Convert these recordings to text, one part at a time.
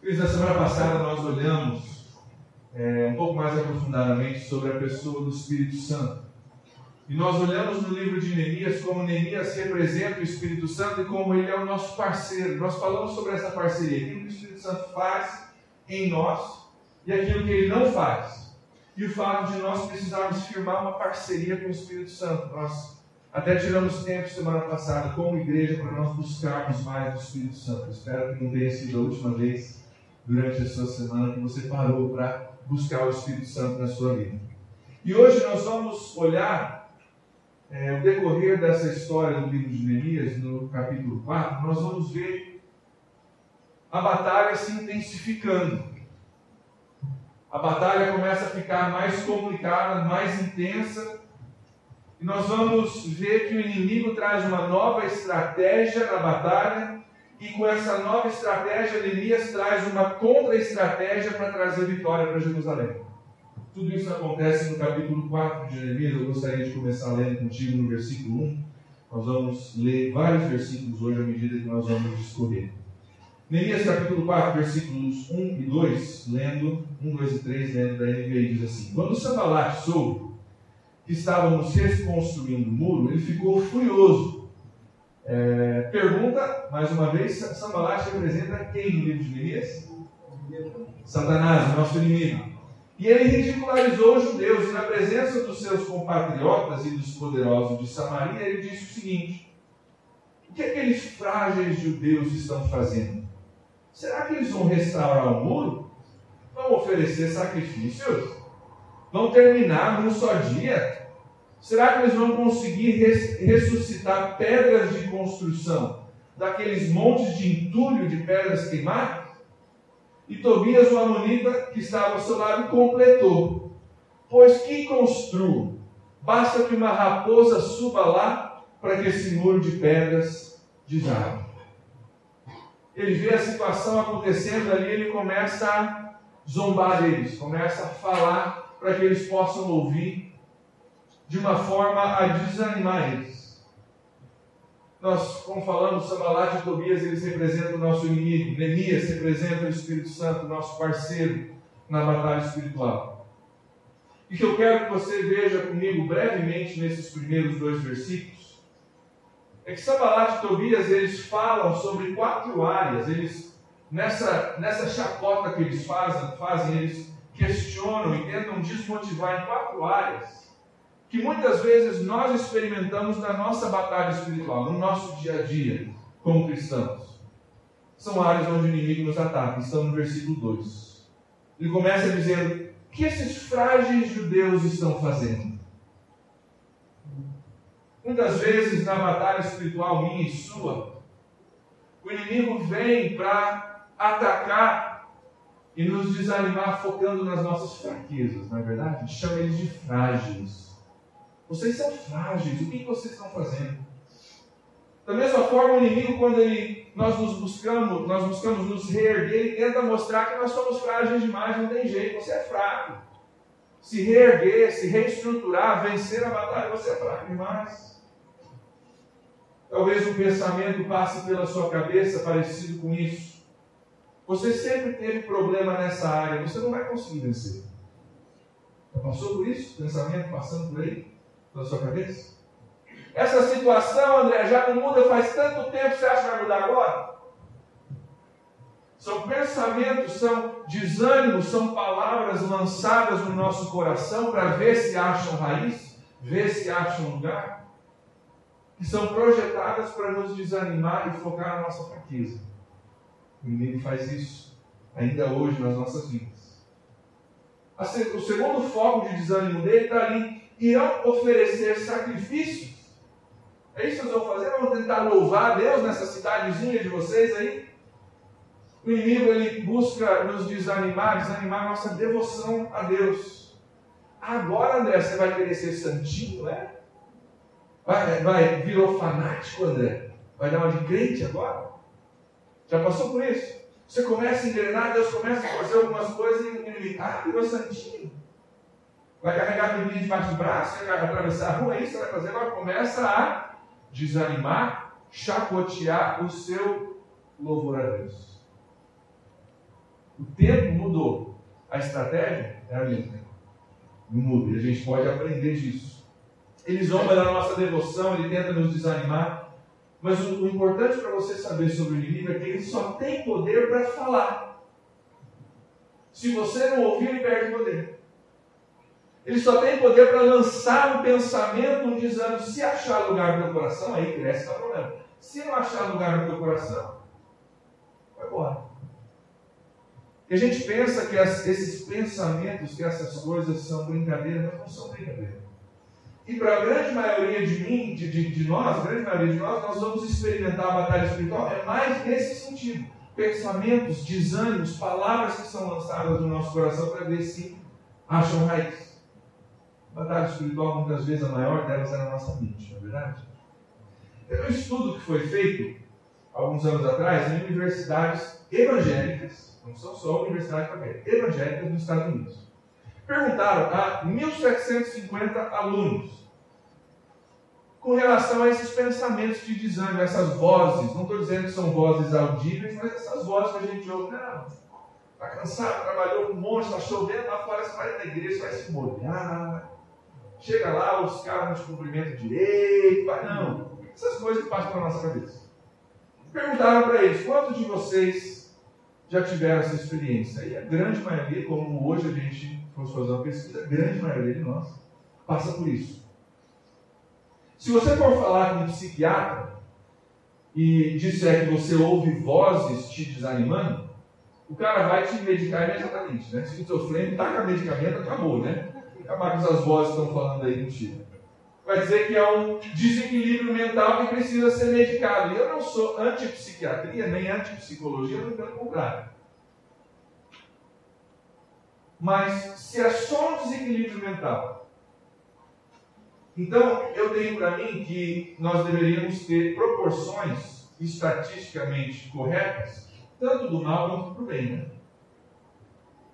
Cris, na semana passada nós olhamos é, um pouco mais aprofundadamente sobre a pessoa do Espírito Santo. E nós olhamos no livro de Neemias como Neemias representa o Espírito Santo e como ele é o nosso parceiro. Nós falamos sobre essa parceria, aquilo que o Espírito Santo faz em nós e aquilo que ele não faz. E o fato de nós precisarmos firmar uma parceria com o Espírito Santo. Nós até tiramos tempo semana passada como igreja para nós buscarmos mais do Espírito Santo. Espero que não tenha sido a última vez durante a sua semana que você parou para buscar o Espírito Santo na sua vida. E hoje nós vamos olhar é, o decorrer dessa história do livro de Neemias, no capítulo 4, nós vamos ver a batalha se intensificando. A batalha começa a ficar mais complicada, mais intensa, e nós vamos ver que o inimigo traz uma nova estratégia na batalha, e com essa nova estratégia, Neemias traz uma contra-estratégia para trazer vitória para Jerusalém. Tudo isso acontece no capítulo 4 de Jeremias. Eu gostaria de começar lendo contigo no versículo 1. Nós vamos ler vários versículos hoje à medida que nós vamos discorrer. Neemias capítulo 4, versículos 1 e 2, lendo 1, 2 e 3, lendo da NVI, diz assim: Quando Sambalat soube que estávamos reconstruindo o muro, ele ficou furioso. É, pergunta, mais uma vez, Sambalat representa quem no livro de Neemias? Satanás, nosso inimigo. E ele ridicularizou os judeus, e na presença dos seus compatriotas e dos poderosos de Samaria, ele disse o seguinte: O que aqueles frágeis judeus estão fazendo? Será que eles vão restaurar o muro? Vão oferecer sacrifícios? Vão terminar num só dia? Será que eles vão conseguir ressuscitar pedras de construção daqueles montes de entulho de pedras queimadas? E Tobias, o Amonita, que estava ao seu lado, completou: Pois que construo? Basta que uma raposa suba lá para que esse muro de pedras desabe. Ele vê a situação acontecendo ali, ele começa a zombar deles, começa a falar para que eles possam ouvir, de uma forma a desanimar eles. Nós, como falamos, Sambalat e Tobias, eles representam o nosso inimigo. Neemias representa o Espírito Santo, nosso parceiro na batalha espiritual. E que eu quero que você veja comigo brevemente nesses primeiros dois versículos, é que Sambalat e Tobias, eles falam sobre quatro áreas. Eles, nessa, nessa chacota que eles fazem, fazem, eles questionam e tentam desmotivar em quatro áreas que muitas vezes nós experimentamos na nossa batalha espiritual, no nosso dia a dia, como cristãos. São áreas onde o inimigo nos ataca, estão no versículo 2. Ele começa dizendo: O que esses frágeis judeus estão fazendo? Muitas vezes na batalha espiritual minha e sua, o inimigo vem para atacar e nos desanimar focando nas nossas fraquezas, não é verdade? Chama eles de frágeis. Vocês são frágeis, o que vocês estão fazendo? Da mesma forma, o inimigo, quando ele, nós nos buscamos, nós buscamos nos reerguer, ele tenta mostrar que nós somos frágeis demais, não tem jeito, você é fraco. Se reerguer, se reestruturar, vencer a batalha, você é fraco demais. Talvez um pensamento passe pela sua cabeça parecido com isso. Você sempre teve problema nessa área, você não vai conseguir vencer. Já passou por isso? Pensamento passando por aí? Na sua cabeça? Essa situação, André, já não muda faz tanto tempo, você acha que vai mudar agora? São pensamentos, são desânimos, são palavras lançadas no nosso coração para ver se acham raiz, ver se acham lugar, que são projetadas para nos desanimar e focar na nossa fraqueza. O inimigo faz isso ainda hoje nas nossas vidas. O segundo foco de desânimo dele está ali irão oferecer sacrifícios. É isso que nós vamos fazer? Vamos tentar louvar Deus nessa cidadezinha de vocês aí? O inimigo ele busca nos desanimar, desanimar nossa devoção a Deus. Agora, André, você vai querer ser santinho, é? Vai, vai, virou fanático, André? Vai dar uma de crente agora? Já passou por isso? Você começa a engrenar, Deus começa a fazer algumas coisas e ele, ah, virou santinho. Vai carregar a Bíblia debaixo do braço, vai atravessar a rua, é isso vai fazer. Agora começa a desanimar, chacotear o seu louvor a Deus. O tempo mudou. A estratégia é a mesma. Não muda. E a gente pode aprender disso. Ele zomba da nossa devoção, ele tenta nos desanimar. Mas o, o importante para você saber sobre o inimigo é que ele só tem poder para falar. Se você não ouvir, ele perde poder. Ele só tem poder para lançar um pensamento, um desânimo. Se achar lugar no teu coração, aí cresce o problema. Se não achar lugar no teu coração, vai embora. E a gente pensa que as, esses pensamentos, que essas coisas são brincadeira, mas não são brincadeira. E para a grande maioria de mim, de, de, de nós, a grande maioria de nós, nós vamos experimentar a batalha espiritual é mais nesse sentido. Pensamentos, desânimos, palavras que são lançadas no nosso coração para ver se acham raiz. A batalha espiritual, muitas vezes, a maior delas é na nossa mente, não é verdade? Tem um estudo que foi feito alguns anos atrás em universidades evangélicas, não são só universidades evangélicas nos Estados Unidos. Perguntaram a 1.750 alunos com relação a esses pensamentos de desânimo, essas vozes, não estou dizendo que são vozes audíveis, mas essas vozes que a gente ouve, não, está cansado, trabalhou um monte, está chovendo lá fora, você vai na igreja, vai se molhar, chega lá, os caras não te cumprimentam direito, não, essas coisas que passam pela nossa cabeça. Perguntaram para eles, quantos de vocês já tiveram essa experiência? E a grande maioria, como hoje a gente fosse fazer uma pesquisa, a grande maioria de nós passa por isso. Se você for falar com um psiquiatra e disser que você ouve vozes te desanimando, o cara vai te medicar imediatamente, né? Esquizofrênico, taca medicamento, acabou, né? Acabar com essas vozes estão falando aí contigo. Vai dizer que é um desequilíbrio mental que precisa ser medicado. E eu não sou antipsiquiatria, nem antipsicologia, muito pelo contrário. Mas se é só um desequilíbrio mental, então, eu tenho para mim que nós deveríamos ter proporções estatisticamente corretas, tanto do mal quanto do bem. Né?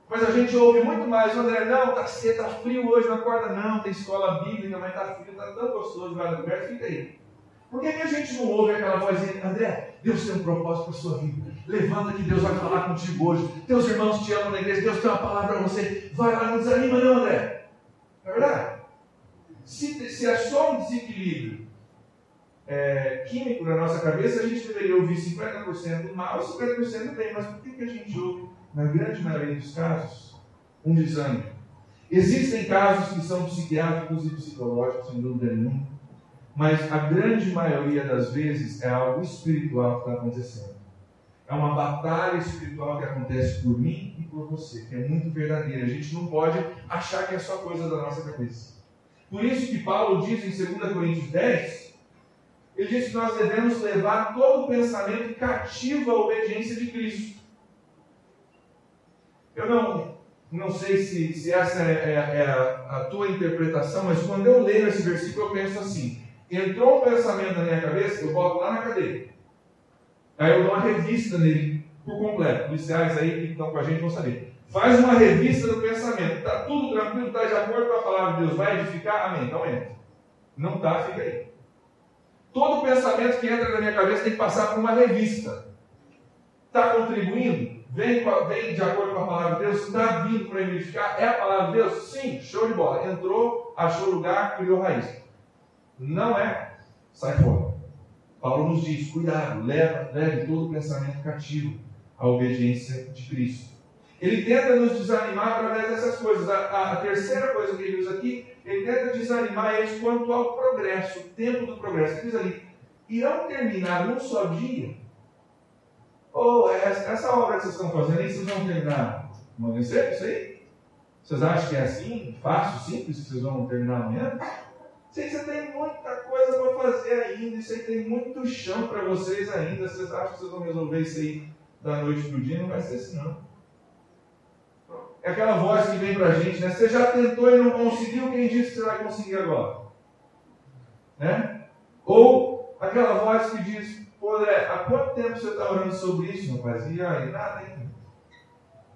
Mas a gente ouve muito mais, André, não, tá cedo, tá frio hoje, não acorda não, tem escola bíblica, mas tá frio, tá tão gostoso, vai no lugar, fica aí. Por que, que a gente não ouve aquela vozinha, André, Deus tem um propósito para a sua vida. Levanta que Deus vai falar contigo hoje. Teus irmãos te amam na igreja, Deus tem uma palavra para você. Vai lá, não desanima não, André. Não é verdade? Se, se é só um desequilíbrio é, químico na nossa cabeça, a gente deveria ouvir 50% do mal e 50% do bem. Mas por que, que a gente ouve, na grande maioria dos casos, um desânimo? Existem casos que são psiquiátricos e psicológicos, sem dúvida nenhuma, mas a grande maioria das vezes é algo espiritual que está acontecendo. É uma batalha espiritual que acontece por mim e por você, que é muito verdadeira. A gente não pode achar que é só coisa da nossa cabeça. Por isso que Paulo diz em 2 Coríntios 10, ele diz que nós devemos levar todo o pensamento cativo à obediência de Cristo. Eu não, não sei se, se essa é, é, é a, a, tua interpretação, mas quando eu leio esse versículo, eu penso assim: entrou um pensamento na minha cabeça, eu boto lá na cadeia. Aí eu dou uma revista nele por completo. Policiais aí que estão com a gente vão saber. Faz uma revista do pensamento. Está tudo tranquilo, está de acordo com a palavra de Deus. Vai edificar? Amém. Então entra. Não está, fica aí. Todo pensamento que entra na minha cabeça tem que passar por uma revista. Está contribuindo? Vem, vem de acordo com a palavra de Deus? Está vindo para edificar? É a palavra de Deus? Sim, show de bola. Entrou, achou lugar, criou raiz. Não é? Sai fora. Paulo nos diz: cuidado, leva, leve todo pensamento cativo à obediência de Cristo. Ele tenta nos desanimar através dessas coisas. A, a, a, terceira coisa que ele usa aqui, ele tenta desanimar eles quanto ao progresso, o tempo do progresso. Ele diz ali, irão terminar num só dia? Ou essa, essa obra que vocês estão fazendo aí, vocês vão terminar amanhã cedo, isso aí? Vocês acham que é assim, fácil, simples, que vocês vão terminar amanhã? Sei você tem muita coisa para fazer ainda, isso aí tem muito chão para vocês ainda. Vocês acham que vocês vão resolver isso aí da noite para o dia? Não vai ser assim, não. É aquela voz que vem para a gente, né? Você já tentou e não conseguiu, quem disse que você vai conseguir agora? Né? Ou aquela voz que diz, pô, André, há quanto tempo você está orando sobre isso, rapaz? E aí, nada, hein?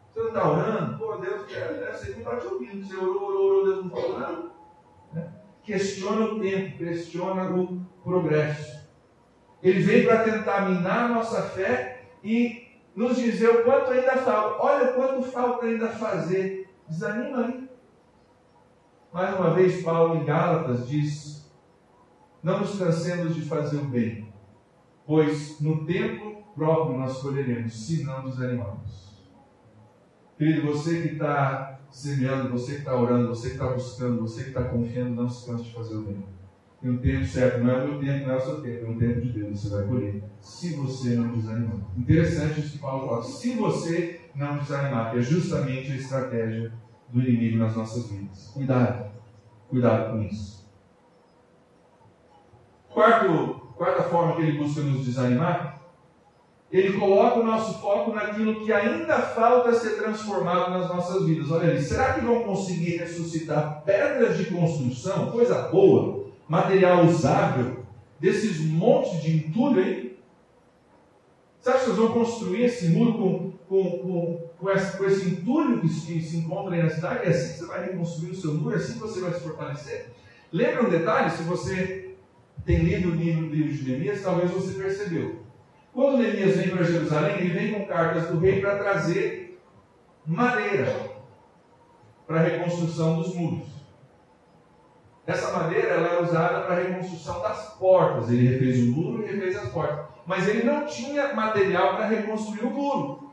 Você não está orando? Pô, Deus ser que não está te ouvindo. Você orou, orou, orou, Deus não falou nada. Né? Questiona o tempo, questiona o progresso. Ele vem para tentar minar a nossa fé e nos dizer o quanto ainda falta. Olha o quanto falta ainda fazer. Desanima aí. Mais uma vez, Paulo em Gálatas diz: Não nos cansemos de fazer o bem, pois no tempo próprio nós colheremos, se não desanimamos. Querido, você que está semeando, você que está orando, você que está buscando, você que está confiando, não se canse de fazer o bem. Tem um tempo certo, não é o meu tempo, não é o seu tempo, é o tempo de Deus, você vai colher. Se você não desanimar. Interessante isso que Paulo fala. Se você não desanimar, que é justamente a estratégia do inimigo nas nossas vidas. Cuidado, cuidado com isso. Quarto, quarta forma que ele busca nos desanimar, ele coloca o nosso foco naquilo que ainda falta ser transformado nas nossas vidas. Olha ali, será que vão conseguir ressuscitar pedras de construção, coisa boa, material usável, desses montes de entulho aí? Você acha que vocês vão construir esse muro com, com, com, com, esse, com esse entulho que se, se encontra aí na cidade? É assim que você vai reconstruir o seu muro? É assim que você vai se fortalecer? Lembra um detalhe? Se você tem lido o livro, de Neemias, talvez você percebeu. Quando Neemias vem para Jerusalém, ele vem com cartas do rei para trazer madeira para a reconstrução dos muros. Essa madeira ela é usada para a reconstrução das portas. Ele refez o muro e refez as portas. Mas ele não tinha material para reconstruir o muro.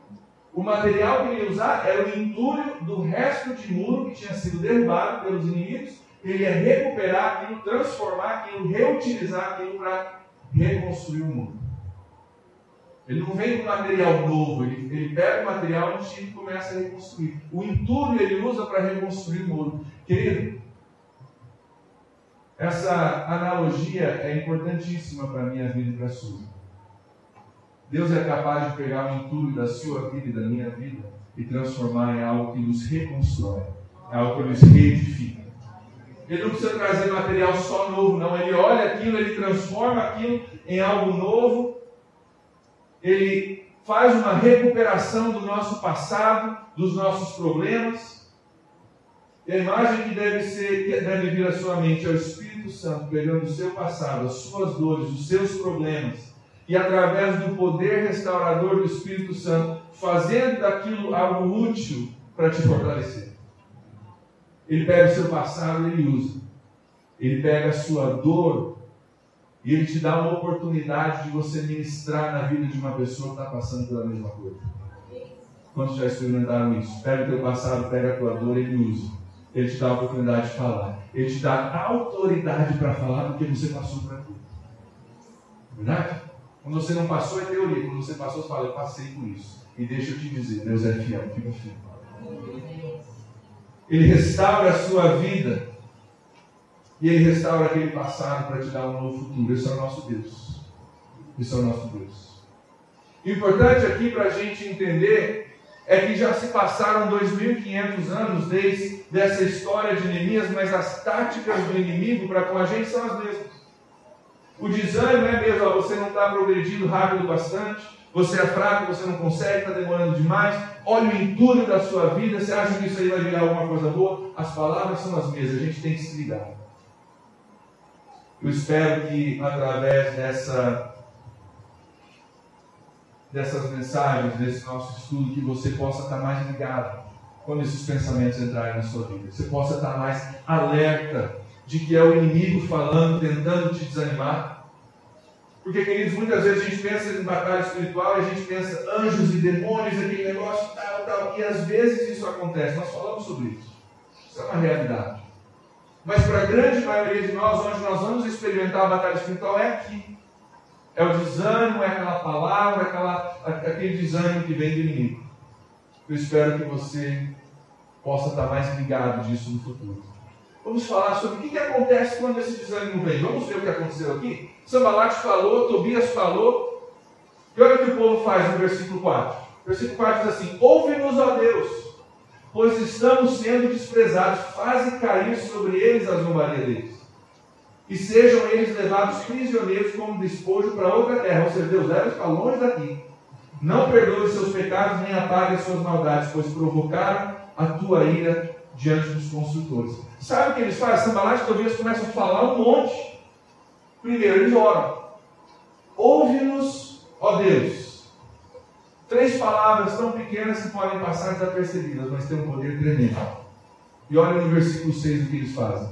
O material que ele ia usar era o entulho do resto de muro que tinha sido derrubado pelos inimigos. Ele ia recuperar aquilo, transformar aquilo, reutilizar aquilo para reconstruir o muro. Ele não vem com material novo, ele, ele pega o material antigo e começa a reconstruir. O entulho ele usa para reconstruir o muro. Querido, essa analogia é importantíssima para a minha vida e para a sua. Deus é capaz de pegar o entulho da sua vida e da minha vida e transformar em algo que nos reconstrói, em algo que nos reedifica. Ele não precisa trazer material só novo, não. Ele olha aquilo, ele transforma aquilo em algo novo ele faz uma recuperação do nosso passado, dos nossos problemas. E a imagem que deve, ser, que deve vir à sua mente é o Espírito Santo pegando o seu passado, as suas dores, os seus problemas, e através do poder restaurador do Espírito Santo, fazendo daquilo algo útil para te fortalecer. Ele pega o seu passado e ele usa. Ele pega a sua dor e Ele te dá uma oportunidade de você ministrar na vida de uma pessoa que está passando pela mesma coisa. Quantos já experimentaram isso? Pega o teu passado, pega a tua dor e ele usa. Ele te dá a oportunidade de falar. Ele te dá autoridade para falar porque você passou por aquilo. Verdade? Quando você não passou é teoria. Quando você passou, você fala, eu passei por isso. E deixa eu te dizer, Deus é fiel, fica fiel. Ele restaura a sua vida e Ele restaura aquele passado para te dar um novo futuro. Esse é o nosso Deus. Esse é o nosso Deus. Importante aqui para a gente entender é que já se passaram 2.500 anos desde dessa história de Neemias, mas as táticas do inimigo para com a gente são as mesmas. O desânimo é mesmo, ó, você não está progredindo rápido bastante, você é fraco, você não consegue, está demorando demais, olha o entulho da sua vida, você acha que isso aí vai virar alguma coisa boa? As palavras são as mesmas, a gente tem que se ligar. Eu espero que através dessa, dessas mensagens, desse nosso estudo, que você possa estar mais ligado quando esses pensamentos entrarem na sua vida. Você possa estar mais alerta de que é o inimigo falando, tentando te desanimar. Porque, queridos, muitas vezes a gente pensa em batalha espiritual e a gente pensa anjos e demônios, aquele negócio, tal, tal. E às vezes isso acontece. Nós falamos sobre isso. Isso é uma realidade. Mas para a grande maioria de nós, onde nós vamos experimentar a batalha espiritual é aqui. É o desânimo, é aquela palavra, é aquela, aquele desânimo que vem do inimigo. Eu espero que você possa estar mais ligado disso no futuro. Vamos falar sobre o que, que acontece quando esse desânimo vem. Vamos ver o que aconteceu aqui? Sambalat falou, Tobias falou. E olha o que o povo faz no versículo 4. O versículo 4 diz assim: Ouve-nos, ó Deus pois estamos sendo desprezados. Faze cair sobre eles as zombarias deles. E sejam eles levados prisioneiros como despojo para outra terra. Ou seja, Deus leva para longe daqui. Não perdoe seus pecados, nem apague as suas maldades, pois provocaram a tua ira diante dos construtores. Sabe o que eles fazem? Sambalat e Tobias começam a falar um monte. Primeiro, eles oram. Ouve-nos, ó Deus. Três palavras tão pequenas que podem passar desapercebidas, mas têm um poder tremendo. E olha no versículo 6 o que eles fazem.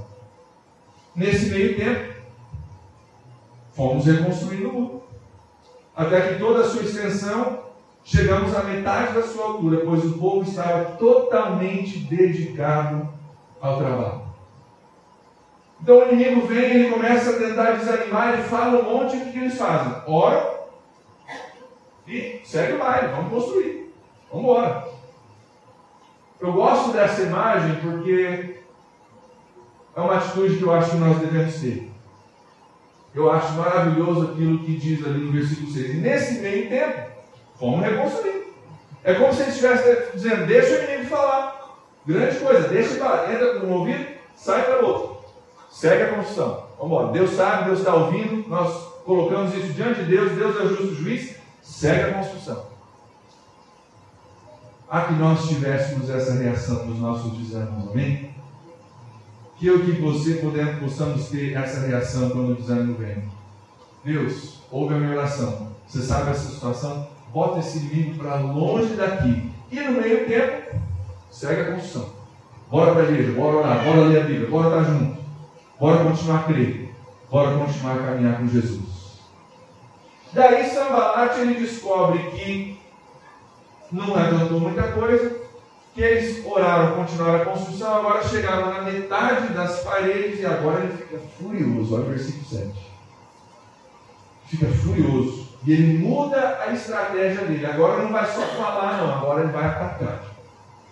Nesse meio tempo, fomos reconstruindo o muro. Até que toda a sua extensão chegamos à metade da sua altura, pois o povo estava totalmente dedicado ao trabalho. Então o inimigo vem, ele começa a tentar desanimar, ele fala um monte, o que, que eles fazem? Ora e segue o baile, vamos construir. Vamos embora. Eu gosto dessa imagem porque é uma atitude que eu acho que nós devemos ter. Eu acho maravilhoso aquilo que diz ali no versículo 6. E nesse meio tempo, fomos reconstruir. É como se ele estivesse dizendo: deixa o inimigo falar. Grande coisa, deixa. Entra no ouvido, sai para outro. Segue a construção. Vamos embora. Deus sabe, Deus está ouvindo. Nós colocamos isso diante de Deus. Deus é o justo juiz. Segue a construção. A que nós tivéssemos essa reação nos nossos desânimos, amém? Que eu e que você podemos, possamos ter essa reação quando o desânimo vem. Deus, ouve a minha oração. Você sabe essa situação? Bota esse inimigo para longe daqui. E no meio tempo, segue a construção. Bora para a igreja, bora orar, bora ler a Bíblia, bora estar junto. Bora continuar a crer. Bora continuar a caminhar com Jesus. Daí Sambalat ele descobre que não adiantou muita coisa, que eles oraram, continuaram a construção, agora chegaram na metade das paredes e agora ele fica furioso. Olha o versículo 7. Fica furioso. E ele muda a estratégia dele. Agora não vai só falar, não, agora ele vai atacar.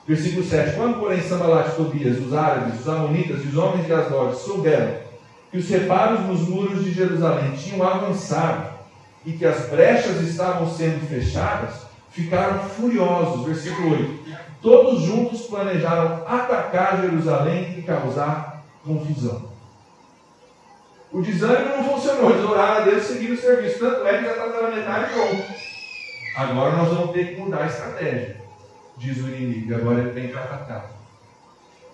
Versículo 7. Quando, porém, Sambalat Tobias, os árabes, os amonitas e os homens de Asdod souberam que os reparos nos muros de Jerusalém tinham avançado e que as brechas estavam sendo fechadas, ficaram furiosos. Versículo 8. Todos juntos planejaram atacar Jerusalém e causar confusão. O desânimo não funcionou, eles oraram a Deus e seguiram o serviço. Tanto é que já está pela metade pronto. Agora nós vamos ter que mudar a estratégia, diz o inimigo. Agora ele tem que atacar.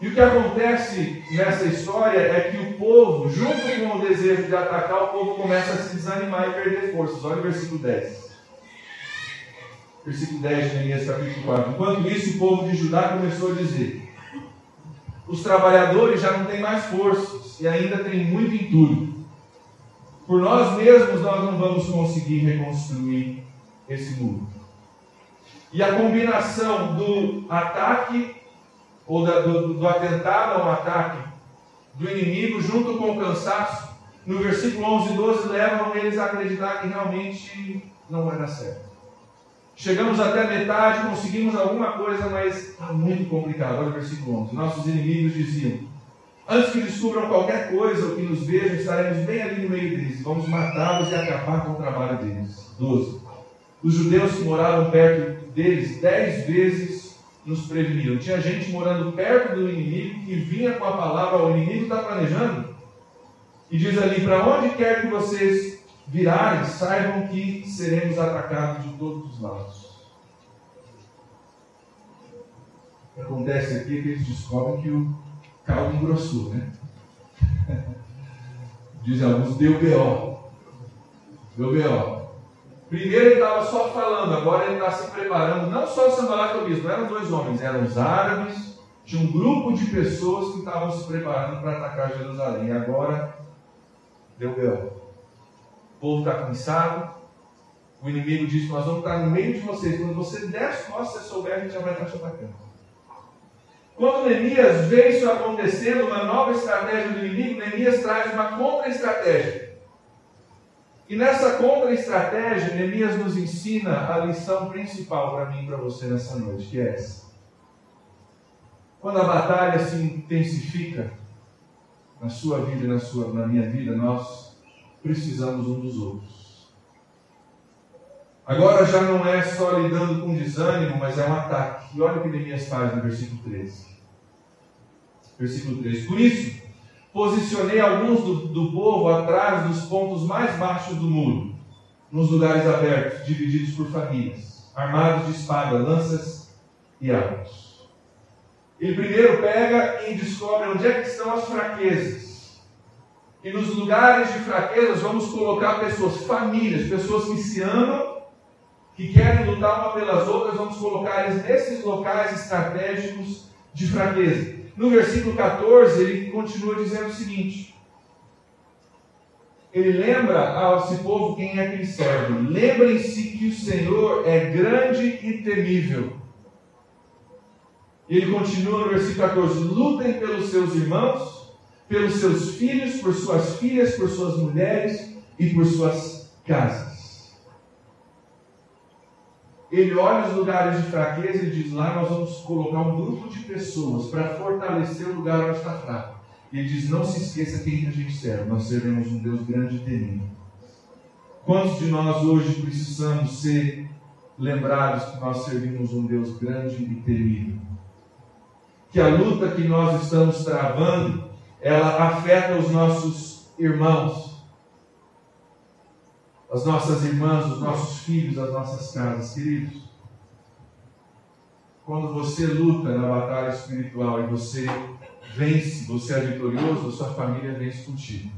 E o que acontece nessa história é que o povo, junto com o desejo de atacar, o povo começa a se desanimar e perder forças. Olha o versículo 10. Versículo 10 de Neemias capítulo 4. Enquanto isso, o povo de Judá começou a dizer: Os trabalhadores já não têm mais forças e ainda tem muito entulho. Por nós mesmos, nós não vamos conseguir reconstruir esse muro. E a combinação do ataque ou da, do, do atentado ao ataque do inimigo, junto com o cansaço, no versículo 11 e 12, levam eles a acreditar que realmente não vai dar certo. Chegamos até a metade, conseguimos alguma coisa, mas está muito complicado. Olha o versículo 11. Nossos inimigos diziam: Antes que descubram qualquer coisa ou que nos vejam, estaremos bem ali no meio deles. Vamos matá-los e acabar com o trabalho deles. 12. Os judeus que moravam perto deles dez vezes nos preveniram. Tinha gente morando perto do inimigo que vinha com a palavra: o inimigo está planejando. E diz ali: para onde quer que vocês virarem, saibam que seremos atacados de todos os lados. O que acontece aqui é que eles descobrem que o caldo engrossou, né? Dizem alguns, deu B.O. Deu B.O. Primeiro ele estava só falando, agora ele está se preparando, não só o Sambalat e o não eram dois homens, eram os árabes, tinha um grupo de pessoas que estavam se preparando para atacar Jerusalém. Agora deu B.O. O povo está cansado, o inimigo disse: Nós vamos estar no meio de vocês. Quando você der as costas, você souber, a gente já vai estar te atacando. Quando Neemias vê isso acontecendo, uma nova estratégia do inimigo, Neemias traz uma contra-estratégia. E nessa contra-estratégia, Neemias nos ensina a lição principal para mim e para você nessa noite, que é essa. Quando a batalha se intensifica na sua vida e na, sua, na minha vida, nós precisamos um dos outros. Agora já não é só lidando com desânimo, mas é um ataque. E olha o que Neemias faz no versículo 13. Versículo 13. Por isso, Posicionei alguns do, do povo atrás dos pontos mais baixos do muro, nos lugares abertos, divididos por famílias, armados de espada, lanças e arcos. Ele primeiro pega e descobre onde é que estão as fraquezas. E nos lugares de fraquezas vamos colocar pessoas, famílias, pessoas que se amam, que querem lutar uma pelas outras, vamos colocar eles nesses locais estratégicos de fraqueza. No versículo 14, ele continua dizendo o seguinte: ele lembra ao esse povo quem é que serve. Lembrem-se que o Senhor é grande e temível. Ele continua no versículo 14: lutem pelos seus irmãos, pelos seus filhos, por suas filhas, por suas mulheres e por suas casas. Ele olha os lugares de fraqueza e diz: lá nós vamos colocar um grupo de pessoas para fortalecer o lugar onde está fraco. Ele diz: não se esqueça quem a gente serve. Nós seremos um Deus grande e temível. Quantos de nós hoje precisamos ser lembrados que nós servimos um Deus grande e temível? Que a luta que nós estamos travando, ela afeta os nossos irmãos, as nossas irmãs, os nossos filhos, as nossas casas, queridos. Quando você luta na batalha espiritual e você vence, você é vitorioso, a sua família vence contigo.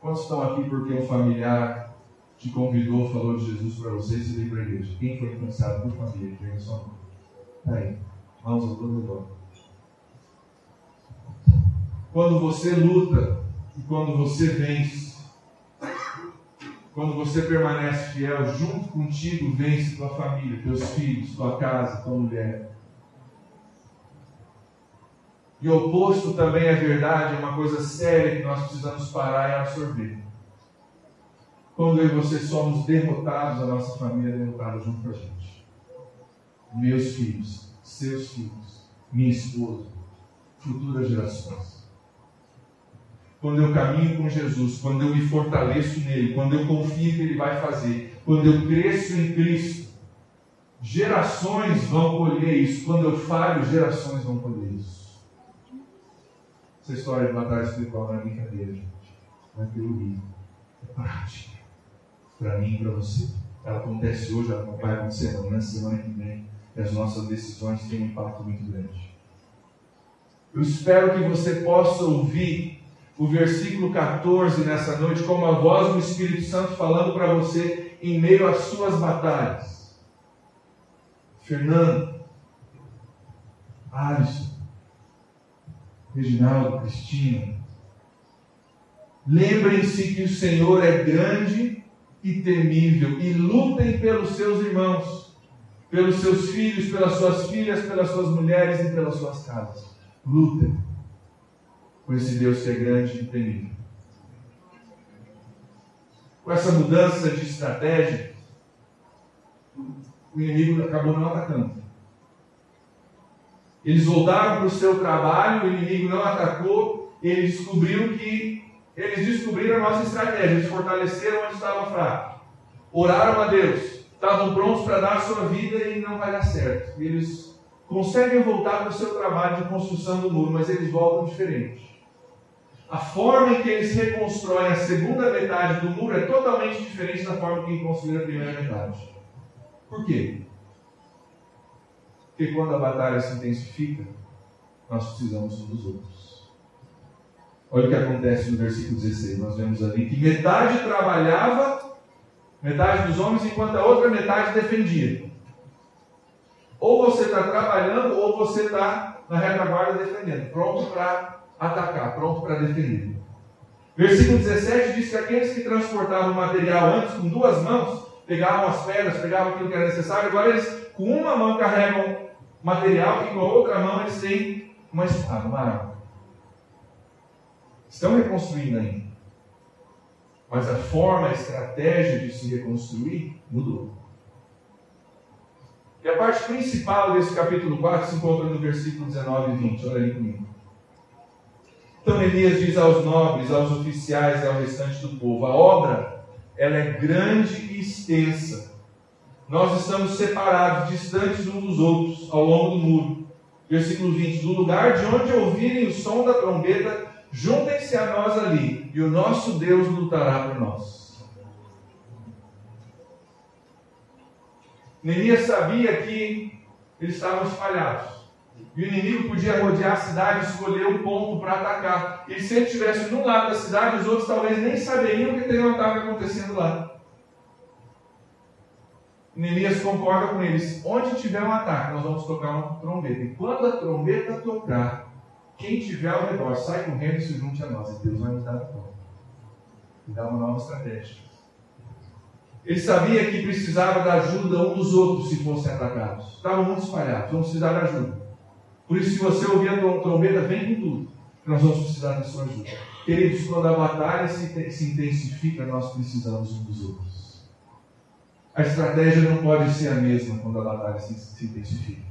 Quantos estão aqui porque um familiar te convidou, falou de Jesus para você e veio para a igreja? Quem foi influenciado por família? Vem só mão. Aí, mãos ao todo. Quando você luta e quando você vence, quando você permanece fiel, junto contigo vence tua família, teus filhos, tua casa, tua mulher. E o oposto também é verdade, é uma coisa séria que nós precisamos parar e absorver. Quando eu e você somos derrotados, a nossa família é derrotada junto com a gente. Meus filhos, seus filhos, minha esposa, futuras gerações. Quando eu caminho com Jesus, quando eu me fortaleço nele, quando eu confio que ele vai fazer, quando eu cresço em Cristo, gerações vão colher isso. Quando eu falho, gerações vão colher isso. Essa história de batalha espiritual não é brincadeira, gente. Não é teoria. É prática. Para mim e para você. Ela acontece hoje, ela vai acontecer amanhã, semana que vem. E as nossas decisões têm um impacto muito grande. Eu espero que você possa ouvir o versículo 14 nessa noite como a voz do Espírito Santo falando para você em meio às suas batalhas. Fernando, Alisson, Reginaldo, Cristina. Lembrem-se que o Senhor é grande e temível e lutem pelos seus irmãos, pelos seus filhos, pelas suas filhas, pelas suas mulheres e pelas suas casas. Lutem com esse Deus que é grande e temível. Com essa mudança de estratégia, o inimigo acabou não atacando. Eles voltaram para o seu trabalho, o inimigo não atacou, ele descobriu que eles descobriram a nossa estratégia, eles fortaleceram onde estava fraco. Oraram a Deus, estavam prontos para dar a sua vida e não vai dar certo. Eles conseguem voltar para o seu trabalho de construção do muro, mas eles voltam diferente. A forma em que eles reconstroem a segunda metade do muro é totalmente diferente da forma que construíram a primeira metade. Por quê? Porque quando a batalha se intensifica, nós precisamos uns dos outros. Olha o que acontece no versículo 16. Nós vemos ali que metade trabalhava, metade dos homens, enquanto a outra metade defendia. Ou você está trabalhando, ou você está na retaguarda defendendo, pronto para atacar, pronto para defender. Versículo 17 diz que aqueles que transportavam material antes com duas mãos, pegavam as pedras, pegavam aquilo que era necessário, agora eles com uma mão carregam material e com a outra mão eles têm uma espada, uma arma. Estão reconstruindo ainda. Mas a forma, a estratégia de se reconstruir mudou. E a parte principal desse capítulo 4 se encontra no versículo 19 e 20. Olha ali comigo. Então Elias diz aos nobres, aos oficiais e ao restante do povo: a obra ela é grande e extensa nós estamos separados, distantes uns dos outros, ao longo do muro. Versículo 20: Do lugar de onde ouvirem o som da trombeta, juntem-se a nós ali, e o nosso Deus lutará por nós. Neemias sabia que eles estavam espalhados. E o inimigo podia rodear a cidade e escolher um ponto para atacar. E se ele estivesse num lado da cidade, os outros talvez nem saberiam o que estava acontecendo lá. Neemias concorda com eles: onde tiver um ataque, nós vamos tocar uma trombeta. E quando a trombeta tocar, quem tiver ao redor sai correndo e se junte a nós. E Deus vai nos dar a conta. E dar uma nova estratégia. Ele sabia que precisava da ajuda um dos outros se fossem atacados. Estavam muito espalhados, vamos precisar de ajuda. Por isso, se você ouvir a trombeta, vem com tudo. Nós vamos precisar da sua ajuda. Queridos, quando a batalha se, se intensifica, nós precisamos um dos outros. A estratégia não pode ser a mesma quando a batalha se, se intensifica.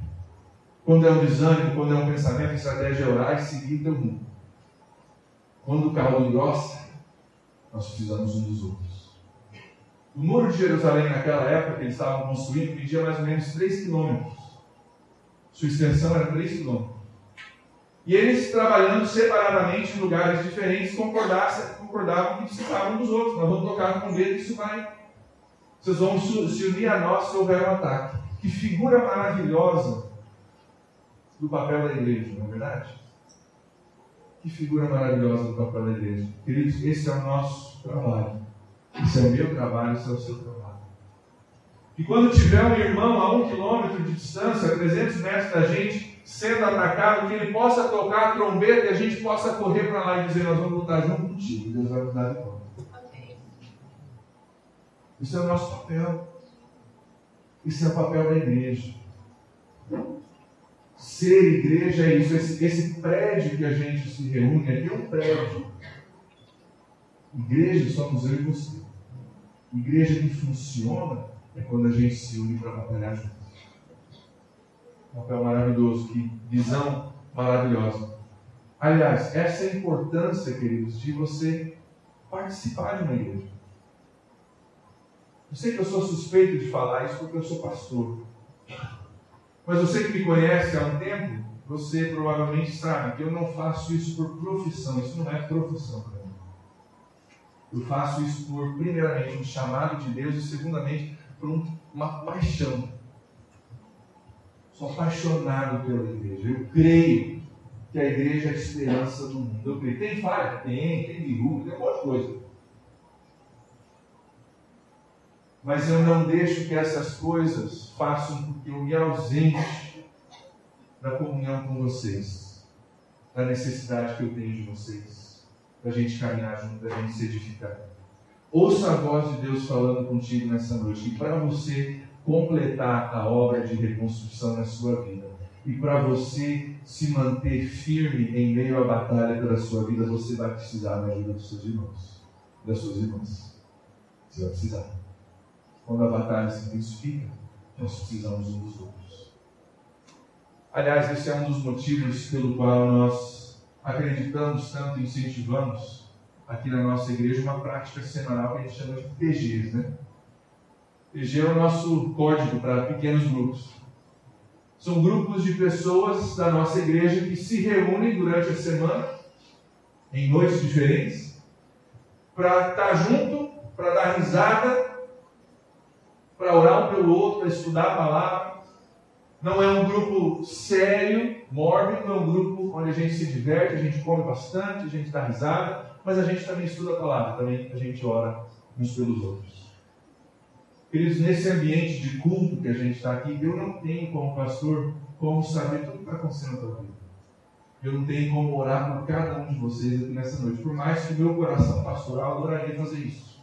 Quando é um desânimo, quando é um pensamento, a estratégia é orar e seguir teu rumo. Quando o caldo engrossa, nós precisamos um dos outros. O muro de Jerusalém, naquela época que eles estavam construindo, media mais ou menos 3 quilômetros. Sua extensão era 3 quilômetros. E eles, trabalhando separadamente em lugares diferentes, concordavam que precisavam dos outros. Nós vamos tocar com medo, isso vai. Vocês vão se unir a nós se houver um ataque. Que figura maravilhosa do papel da igreja, não é verdade? Que figura maravilhosa do papel da igreja. Queridos, esse é o nosso trabalho. Esse é o meu trabalho, esse é o seu trabalho. E quando tiver um irmão a um quilômetro de distância, 300 metros da gente, sendo atacado, que ele possa tocar a trombeta e a gente possa correr para lá e dizer: Nós vamos lutar junto contigo. Deus vai nos dar de conta. Isso é o nosso papel. Isso é o papel da igreja. Ser igreja é isso. Esse, esse prédio que a gente se reúne aqui é um prédio. Igreja somos eu e você. Igreja que funciona é quando a gente se une para batalhar juntos. Um papel maravilhoso, que visão maravilhosa. Aliás, essa é a importância, queridos, de você participar de uma igreja. Eu sei que eu sou suspeito de falar isso porque eu sou pastor. Mas você que me conhece há um tempo, você provavelmente sabe que eu não faço isso por profissão. Isso não é profissão para mim. Eu faço isso por, primeiramente, um chamado de Deus e, segundamente, por uma paixão Sou apaixonado pela igreja. Eu creio que a igreja é a esperança do mundo. Eu creio. Tem falha? Tem, tem derrubo, tem um monte de coisa. Mas eu não deixo que essas coisas façam com que eu me ausente da comunhão com vocês, da necessidade que eu tenho de vocês, da gente caminhar junto, da gente se edificar. Ouça a voz de Deus falando contigo nessa noite. E para você completar a obra de reconstrução na sua vida. E para você se manter firme em meio à batalha pela sua vida, você vai precisar da ajuda dos seus irmãos, das suas irmãs. Você vai precisar. Quando a batalha se intensifica, nós precisamos uns dos outros. Aliás, esse é um dos motivos pelo qual nós acreditamos tanto e incentivamos aqui na nossa igreja uma prática semanal que a gente chama de PGs, né? PG é o nosso código para pequenos grupos. São grupos de pessoas da nossa igreja que se reúnem durante a semana, em noites diferentes, para estar junto, para dar risada, para orar um pelo outro, para estudar a palavra. Não é um grupo sério, mórbido, é um grupo onde a gente se diverte, a gente come bastante, a gente dá risada, mas a gente também estuda a palavra, também a gente ora uns pelos outros. Queridos, nesse ambiente de culto que a gente está aqui, eu não tenho como pastor como saber tudo que está acontecendo na tua vida. Eu não tenho como orar por cada um de vocês aqui nessa noite. Por mais que o meu coração pastoral adoraria fazer isso.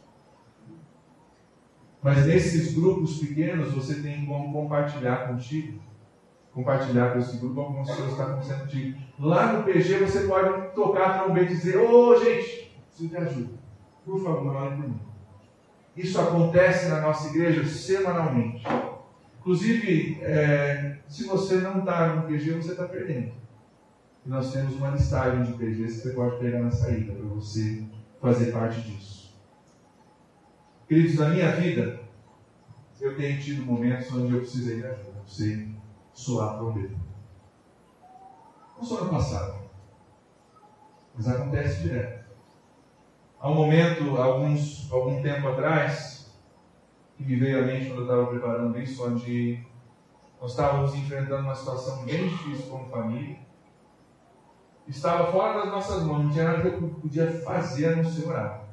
Mas nesses grupos pequenos você tem como compartilhar contigo. Compartilhar com esse grupo algumas coisas que estão acontecendo contigo. Lá no PG você pode tocar a trombeta e dizer, ô oh, gente, preciso de ajuda. Por favor, olhem por mim. Isso acontece na nossa igreja semanalmente. Inclusive, é, se você não está no PG, você está perdendo. E nós temos uma listagem de PGs que você pode pegar na saída para você fazer parte disso. Queridos, na minha vida, eu tenho tido momentos onde eu precisei de ajuda, precisei soar a trombeta. Não só no passado, mas acontece direto. Há um momento, alguns, algum tempo atrás, que me veio à mente quando eu estava preparando isso, onde nós estávamos enfrentando uma situação bem difícil como família. Estava fora das nossas mãos, não tinha nada que eu podia fazer no seu orar.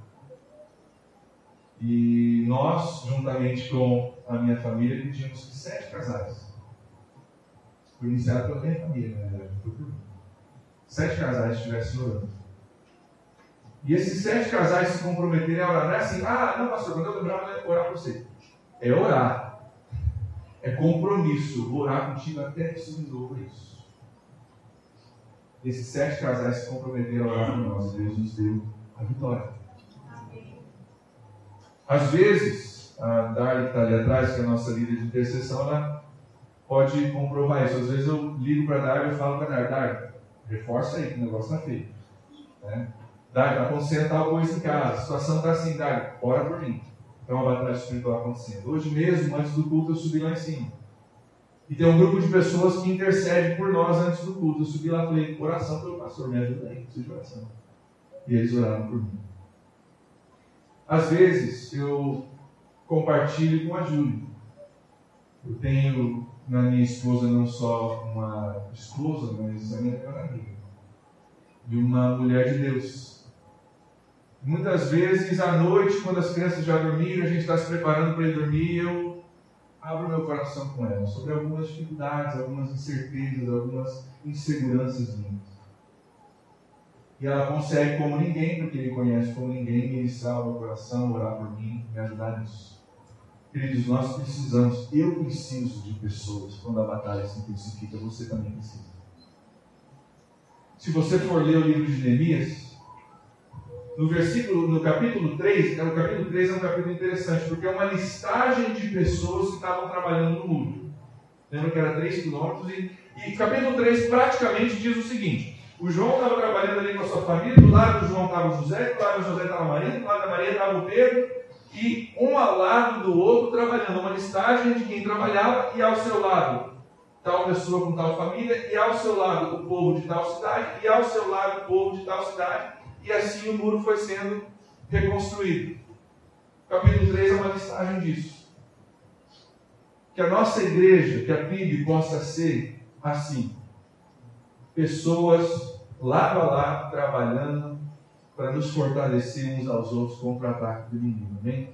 E nós, juntamente com a minha família, pedimos que sete casais, foi iniciado pela minha família, né? Sete casais estivessem orando. E esses sete casais se comprometerem a orar. Não é assim, ah, não, pastor, quando eu lembrar, eu vou orar por você. É orar. É compromisso. Vou orar contigo até que se resolva isso. Esses sete casais se comprometeram a orar por nós. Deus nos deu a vitória. Às vezes, a que está ali atrás, que é a nossa líder de intercessão, ela pode comprovar isso. Às vezes eu ligo para a Darla e falo para a Darla, reforça aí que o negócio está feio. Né? Darla, está acontecendo tal coisa em casa, a situação está assim, Darla, ora por mim. Então uma batalha espiritual acontecendo. Hoje mesmo, antes do culto, eu subi lá em cima. E tem um grupo de pessoas que intercede por nós antes do culto. Eu subi lá e falei, oração pelo pastor, me ajuda aí, preciso de oração. E eles oraram por mim. Às vezes eu compartilho com a Júlia. Eu tenho na minha esposa não só uma esposa, mas a minha melhor amiga. E uma mulher de Deus. Muitas vezes à noite, quando as crianças já dormiram, a gente está se preparando para ir dormir, eu abro meu coração com ela sobre algumas dificuldades, algumas incertezas, algumas inseguranças minhas. E ela consegue, como ninguém, porque ele conhece como ninguém, ministrar o coração, orar por mim, me ajudar nisso. Queridos, nós precisamos, eu preciso de pessoas quando a batalha se intensifica, você também precisa. Se você for ler o livro de Neemias, no versículo, no capítulo 3, o capítulo 3 é um capítulo interessante, porque é uma listagem de pessoas que estavam trabalhando no muro. Lembra que era 3 quilômetros e, e capítulo 3 praticamente diz o seguinte: o João estava trabalhando ali com a sua família, do lado do João estava o José, do lado do José estava a Maria, do lado da Maria estava o Pedro, e um ao lado do outro trabalhando, uma listagem de quem trabalhava, e ao seu lado tal pessoa com tal família, e ao seu lado o povo de tal cidade, e ao seu lado o povo de tal cidade, e assim o muro foi sendo reconstruído. Capítulo 3 é uma listagem disso. Que a nossa igreja, que a PIB possa ser assim pessoas lado a lado trabalhando para nos fortalecer uns aos outros contra o ataque do inimigo. Amém?